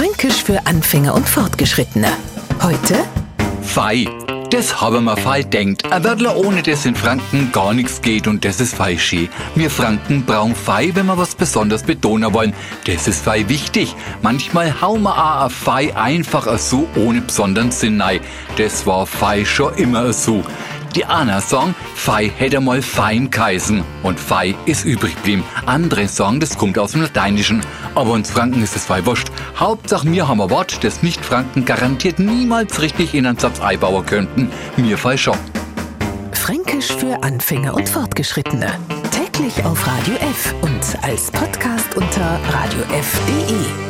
Fränkisch für Anfänger und Fortgeschrittene. Heute Fei. Das haben wir fei denkt. Ein Wörtler ohne das in Franken gar nichts geht und das ist fei schön. Wir Franken brauchen Fei, wenn wir was besonders betonen wollen. Das ist Fei wichtig. Manchmal hauen wir auch ein Fei einfach so ohne besonderen Sinn rein. Das war Fei schon immer so. Die Anna sagen, Fei hätte mal fein geheißen und Fei ist übrig geblieben. Andere sagen, das kommt aus dem Lateinischen. Aber uns Franken ist es Fei wurscht. Hauptsache wir haben ein Wort, das Nicht-Franken garantiert niemals richtig in einen Satz einbauen könnten. Mir Fei schon. Fränkisch für Anfänger und Fortgeschrittene. Täglich auf Radio F und als Podcast unter radiof.de.